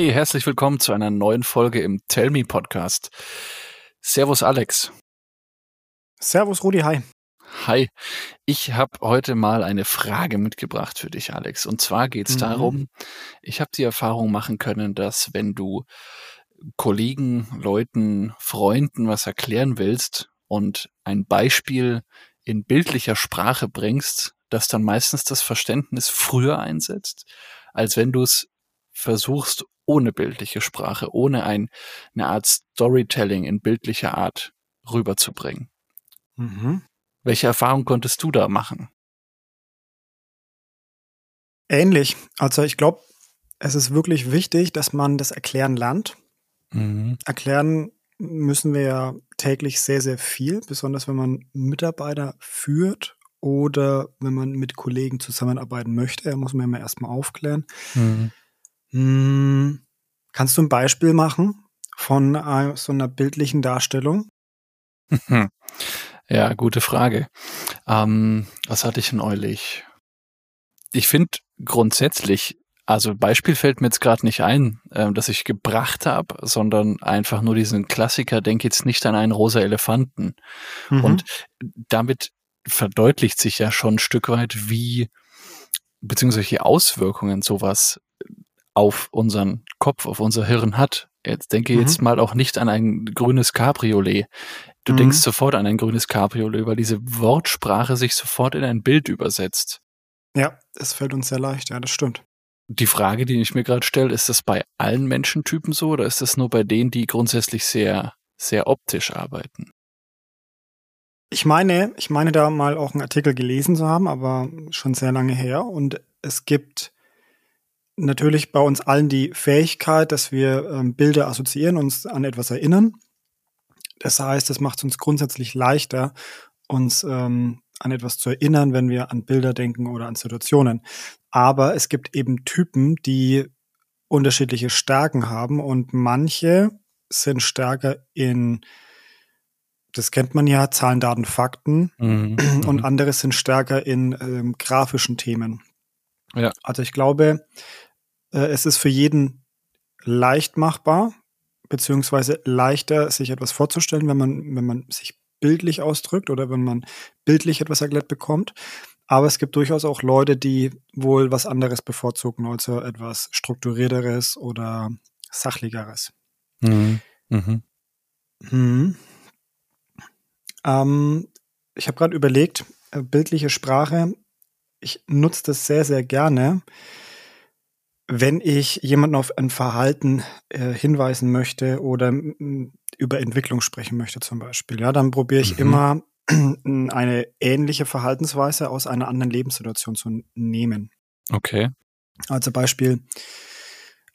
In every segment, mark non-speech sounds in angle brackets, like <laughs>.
Hey, herzlich willkommen zu einer neuen Folge im Tell Me Podcast. Servus Alex. Servus Rudi, hi. Hi. Ich habe heute mal eine Frage mitgebracht für dich, Alex. Und zwar geht es mhm. darum, ich habe die Erfahrung machen können, dass wenn du Kollegen, Leuten, Freunden was erklären willst und ein Beispiel in bildlicher Sprache bringst, dass dann meistens das Verständnis früher einsetzt, als wenn du es versuchst, ohne bildliche Sprache, ohne ein, eine Art Storytelling in bildlicher Art rüberzubringen. Mhm. Welche Erfahrung konntest du da machen? Ähnlich. Also ich glaube, es ist wirklich wichtig, dass man das Erklären lernt. Mhm. Erklären müssen wir ja täglich sehr, sehr viel, besonders wenn man Mitarbeiter führt oder wenn man mit Kollegen zusammenarbeiten möchte. Da muss man immer erstmal aufklären. Mhm. Kannst du ein Beispiel machen von äh, so einer bildlichen Darstellung? Ja, gute Frage. Ähm, was hatte ich neulich? Ich finde grundsätzlich, also Beispiel fällt mir jetzt gerade nicht ein, äh, dass ich gebracht habe, sondern einfach nur diesen Klassiker, denk jetzt nicht an einen rosa Elefanten. Mhm. Und damit verdeutlicht sich ja schon ein Stück weit, wie beziehungsweise die Auswirkungen sowas auf unseren Kopf, auf unser Hirn hat. Jetzt denke mhm. jetzt mal auch nicht an ein grünes Cabriolet. Du mhm. denkst sofort an ein grünes Cabriolet, weil diese Wortsprache sich sofort in ein Bild übersetzt. Ja, es fällt uns sehr leicht, ja, das stimmt. Die Frage, die ich mir gerade stelle, ist das bei allen Menschentypen so oder ist das nur bei denen, die grundsätzlich sehr, sehr optisch arbeiten? Ich meine, ich meine da mal auch einen Artikel gelesen zu haben, aber schon sehr lange her. Und es gibt natürlich bei uns allen die Fähigkeit, dass wir ähm, Bilder assoziieren, uns an etwas erinnern. Das heißt, das macht es uns grundsätzlich leichter, uns ähm, an etwas zu erinnern, wenn wir an Bilder denken oder an Situationen. Aber es gibt eben Typen, die unterschiedliche Stärken haben und manche sind stärker in, das kennt man ja, Zahlen, Daten, Fakten mhm. <clears throat> und mhm. andere sind stärker in ähm, grafischen Themen. Ja. Also ich glaube, äh, es ist für jeden leicht machbar, beziehungsweise leichter, sich etwas vorzustellen, wenn man, wenn man sich bildlich ausdrückt oder wenn man bildlich etwas erklärt bekommt. Aber es gibt durchaus auch Leute, die wohl was anderes bevorzugen, also etwas strukturierteres oder sachlicheres. Mhm. Mhm. Hm. Ähm, ich habe gerade überlegt, äh, bildliche Sprache, ich nutze das sehr, sehr gerne wenn ich jemanden auf ein Verhalten äh, hinweisen möchte oder über Entwicklung sprechen möchte zum Beispiel, ja, dann probiere ich mhm. immer <clears throat> eine ähnliche Verhaltensweise aus einer anderen Lebenssituation zu nehmen. Okay. Also Beispiel,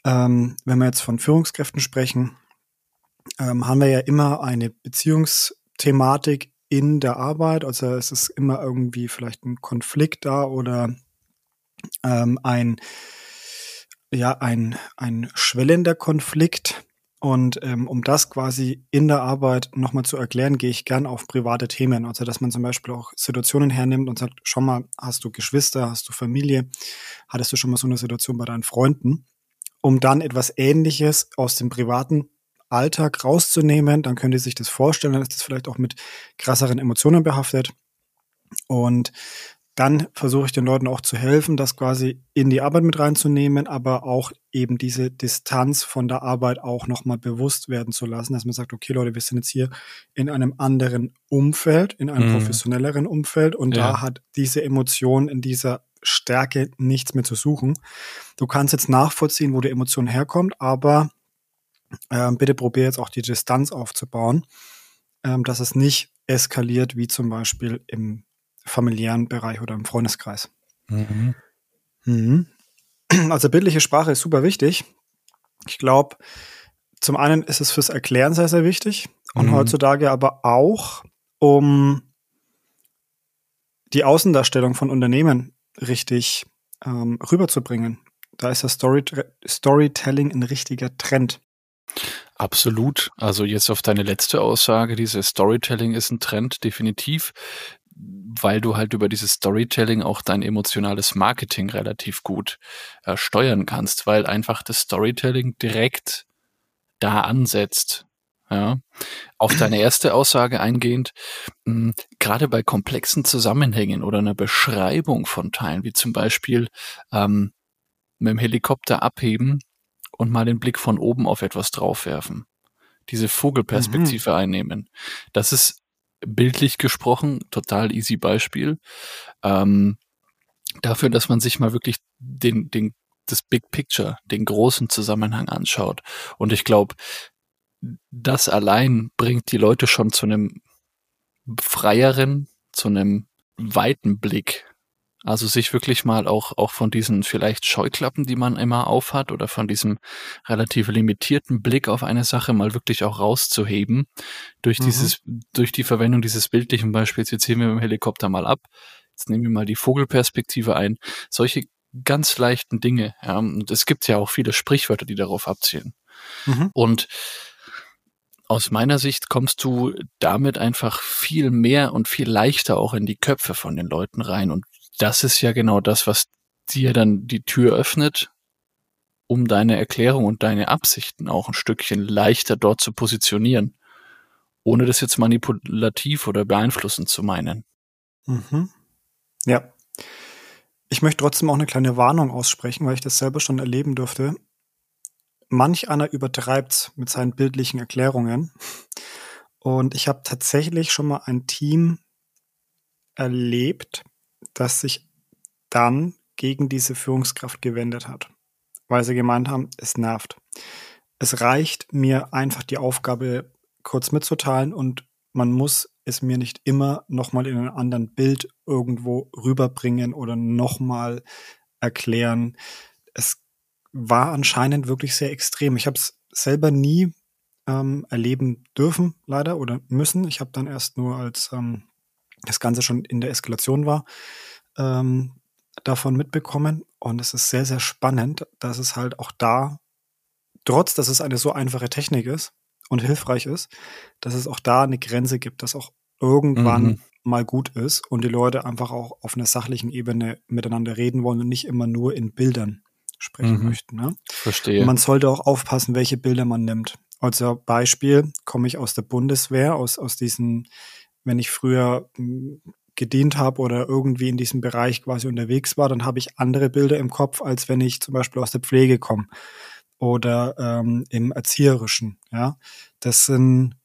ähm, wenn wir jetzt von Führungskräften sprechen, ähm, haben wir ja immer eine Beziehungsthematik in der Arbeit. Also es ist immer irgendwie vielleicht ein Konflikt da oder ähm, ein ja ein, ein schwellender Konflikt. Und ähm, um das quasi in der Arbeit nochmal zu erklären, gehe ich gern auf private Themen. Also dass man zum Beispiel auch Situationen hernimmt und sagt, schau mal, hast du Geschwister, hast du Familie, hattest du schon mal so eine Situation bei deinen Freunden, um dann etwas Ähnliches aus dem privaten Alltag rauszunehmen, dann könnt ihr sich das vorstellen, dann ist das vielleicht auch mit krasseren Emotionen behaftet. Und dann versuche ich den Leuten auch zu helfen, das quasi in die Arbeit mit reinzunehmen, aber auch eben diese Distanz von der Arbeit auch nochmal bewusst werden zu lassen, dass man sagt, okay Leute, wir sind jetzt hier in einem anderen Umfeld, in einem mhm. professionelleren Umfeld und ja. da hat diese Emotion in dieser Stärke nichts mehr zu suchen. Du kannst jetzt nachvollziehen, wo die Emotion herkommt, aber äh, bitte probier jetzt auch die Distanz aufzubauen, äh, dass es nicht eskaliert, wie zum Beispiel im familiären Bereich oder im Freundeskreis. Mhm. Mhm. Also bildliche Sprache ist super wichtig. Ich glaube, zum einen ist es fürs Erklären sehr, sehr wichtig und mhm. heutzutage aber auch, um die Außendarstellung von Unternehmen richtig ähm, rüberzubringen. Da ist das Story Storytelling ein richtiger Trend. Absolut. Also jetzt auf deine letzte Aussage, dieses Storytelling ist ein Trend, definitiv weil du halt über dieses Storytelling auch dein emotionales Marketing relativ gut äh, steuern kannst, weil einfach das Storytelling direkt da ansetzt. Ja. Auf deine erste Aussage eingehend, mh, gerade bei komplexen Zusammenhängen oder einer Beschreibung von Teilen, wie zum Beispiel ähm, mit dem Helikopter abheben und mal den Blick von oben auf etwas draufwerfen. Diese Vogelperspektive mhm. einnehmen. Das ist bildlich gesprochen total easy Beispiel. Ähm, dafür, dass man sich mal wirklich den, den, das Big Picture, den großen Zusammenhang anschaut. Und ich glaube, das allein bringt die Leute schon zu einem freieren, zu einem weiten Blick also sich wirklich mal auch, auch von diesen vielleicht Scheuklappen, die man immer aufhat oder von diesem relativ limitierten Blick auf eine Sache mal wirklich auch rauszuheben durch mhm. dieses, durch die Verwendung dieses bildlichen Beispiels. Jetzt heben wir mit dem Helikopter mal ab. Jetzt nehmen wir mal die Vogelperspektive ein. Solche ganz leichten Dinge. Ja, und es gibt ja auch viele Sprichwörter, die darauf abzielen. Mhm. Und aus meiner Sicht kommst du damit einfach viel mehr und viel leichter auch in die Köpfe von den Leuten rein und das ist ja genau das, was dir dann die Tür öffnet, um deine Erklärung und deine Absichten auch ein Stückchen leichter dort zu positionieren, ohne das jetzt manipulativ oder beeinflussend zu meinen. Mhm. Ja. Ich möchte trotzdem auch eine kleine Warnung aussprechen, weil ich das selber schon erleben durfte. Manch einer übertreibt mit seinen bildlichen Erklärungen. Und ich habe tatsächlich schon mal ein Team erlebt, das sich dann gegen diese Führungskraft gewendet hat, weil sie gemeint haben, es nervt. Es reicht mir einfach die Aufgabe kurz mitzuteilen und man muss es mir nicht immer nochmal in einem anderen Bild irgendwo rüberbringen oder nochmal erklären. Es war anscheinend wirklich sehr extrem. Ich habe es selber nie ähm, erleben dürfen, leider, oder müssen. Ich habe dann erst nur, als ähm, das Ganze schon in der Eskalation war, ähm, davon mitbekommen. Und es ist sehr, sehr spannend, dass es halt auch da, trotz dass es eine so einfache Technik ist und hilfreich ist, dass es auch da eine Grenze gibt, dass auch irgendwann mhm. mal gut ist und die Leute einfach auch auf einer sachlichen Ebene miteinander reden wollen und nicht immer nur in Bildern sprechen mhm. möchten. Ne? Verstehe. Und man sollte auch aufpassen, welche Bilder man nimmt. Also Beispiel komme ich aus der Bundeswehr, aus, aus diesen, wenn ich früher hm, gedient habe oder irgendwie in diesem Bereich quasi unterwegs war, dann habe ich andere Bilder im Kopf, als wenn ich zum Beispiel aus der Pflege komme oder ähm, im Erzieherischen. Ja, das sind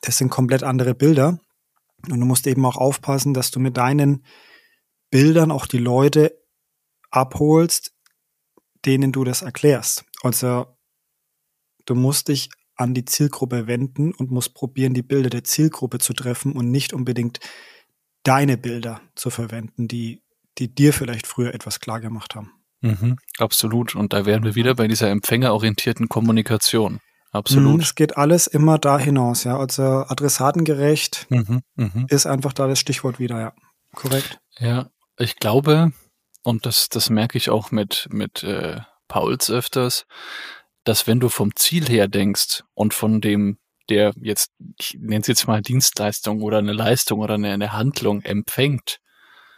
das sind komplett andere Bilder und du musst eben auch aufpassen, dass du mit deinen Bildern auch die Leute abholst, denen du das erklärst. Also du musst dich an die Zielgruppe wenden und musst probieren, die Bilder der Zielgruppe zu treffen und nicht unbedingt deine Bilder zu verwenden, die, die dir vielleicht früher etwas klar gemacht haben. Mhm, absolut. Und da wären wir wieder bei dieser empfängerorientierten Kommunikation. Absolut. Mhm, es geht alles immer da hinaus, ja. Also adressatengerecht mhm, mh. ist einfach da das Stichwort wieder, ja. Korrekt. Ja, ich glaube, und das, das merke ich auch mit, mit äh, Pauls öfters, dass wenn du vom Ziel her denkst und von dem der jetzt, ich nenne es jetzt mal Dienstleistung oder eine Leistung oder eine, eine Handlung empfängt,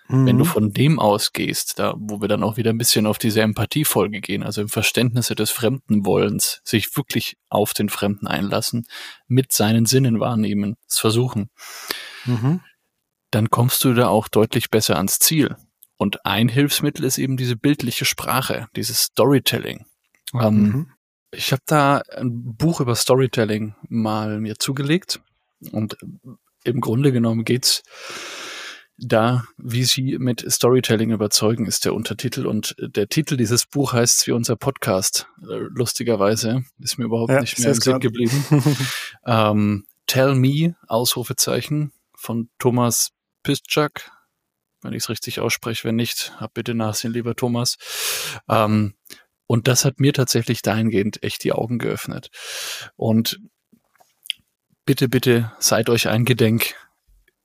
mhm. wenn du mhm. von dem ausgehst, da, wo wir dann auch wieder ein bisschen auf diese Empathiefolge gehen, also im Verständnisse des Fremdenwollens, sich wirklich auf den Fremden einlassen, mit seinen Sinnen wahrnehmen, es versuchen, mhm. dann kommst du da auch deutlich besser ans Ziel. Und ein Hilfsmittel ist eben diese bildliche Sprache, dieses Storytelling. Ähm, mhm. Ich habe da ein Buch über Storytelling mal mir zugelegt und im Grunde genommen geht's da, wie Sie mit Storytelling überzeugen, ist der Untertitel und der Titel dieses Buch heißt wie unser Podcast. Lustigerweise ist mir überhaupt ja, nicht mehr im Sinn geblieben. <laughs> ähm, Tell Me, Ausrufezeichen von Thomas Piszczak, wenn ich es richtig ausspreche. Wenn nicht, hab bitte Nachsehen, lieber Thomas. Ähm, und das hat mir tatsächlich dahingehend echt die Augen geöffnet. Und bitte, bitte seid euch eingedenk,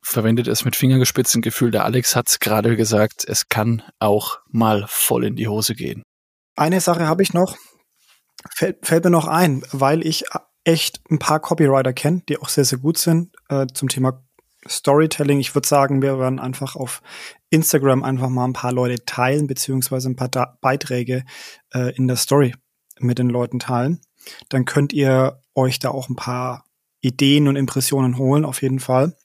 verwendet es mit Fingergespitzengefühl. Der Alex hat es gerade gesagt, es kann auch mal voll in die Hose gehen. Eine Sache habe ich noch, fällt, fällt mir noch ein, weil ich echt ein paar Copywriter kenne, die auch sehr, sehr gut sind äh, zum Thema Storytelling. Ich würde sagen, wir werden einfach auf Instagram einfach mal ein paar Leute teilen, beziehungsweise ein paar da Beiträge äh, in der Story mit den Leuten teilen. Dann könnt ihr euch da auch ein paar Ideen und Impressionen holen, auf jeden Fall.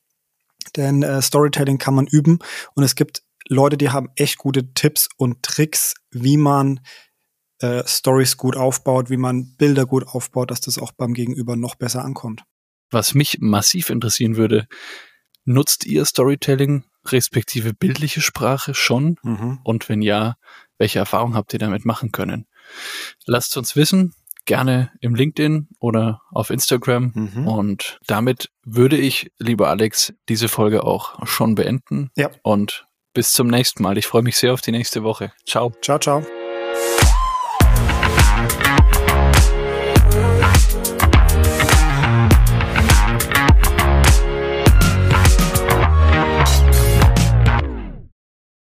Denn äh, Storytelling kann man üben und es gibt Leute, die haben echt gute Tipps und Tricks, wie man äh, Stories gut aufbaut, wie man Bilder gut aufbaut, dass das auch beim Gegenüber noch besser ankommt. Was mich massiv interessieren würde, nutzt ihr Storytelling respektive bildliche Sprache schon? Mhm. Und wenn ja, welche Erfahrungen habt ihr damit machen können? Lasst uns wissen, gerne im LinkedIn oder auf Instagram. Mhm. Und damit würde ich, lieber Alex, diese Folge auch schon beenden. Ja. Und bis zum nächsten Mal. Ich freue mich sehr auf die nächste Woche. Ciao. Ciao, ciao.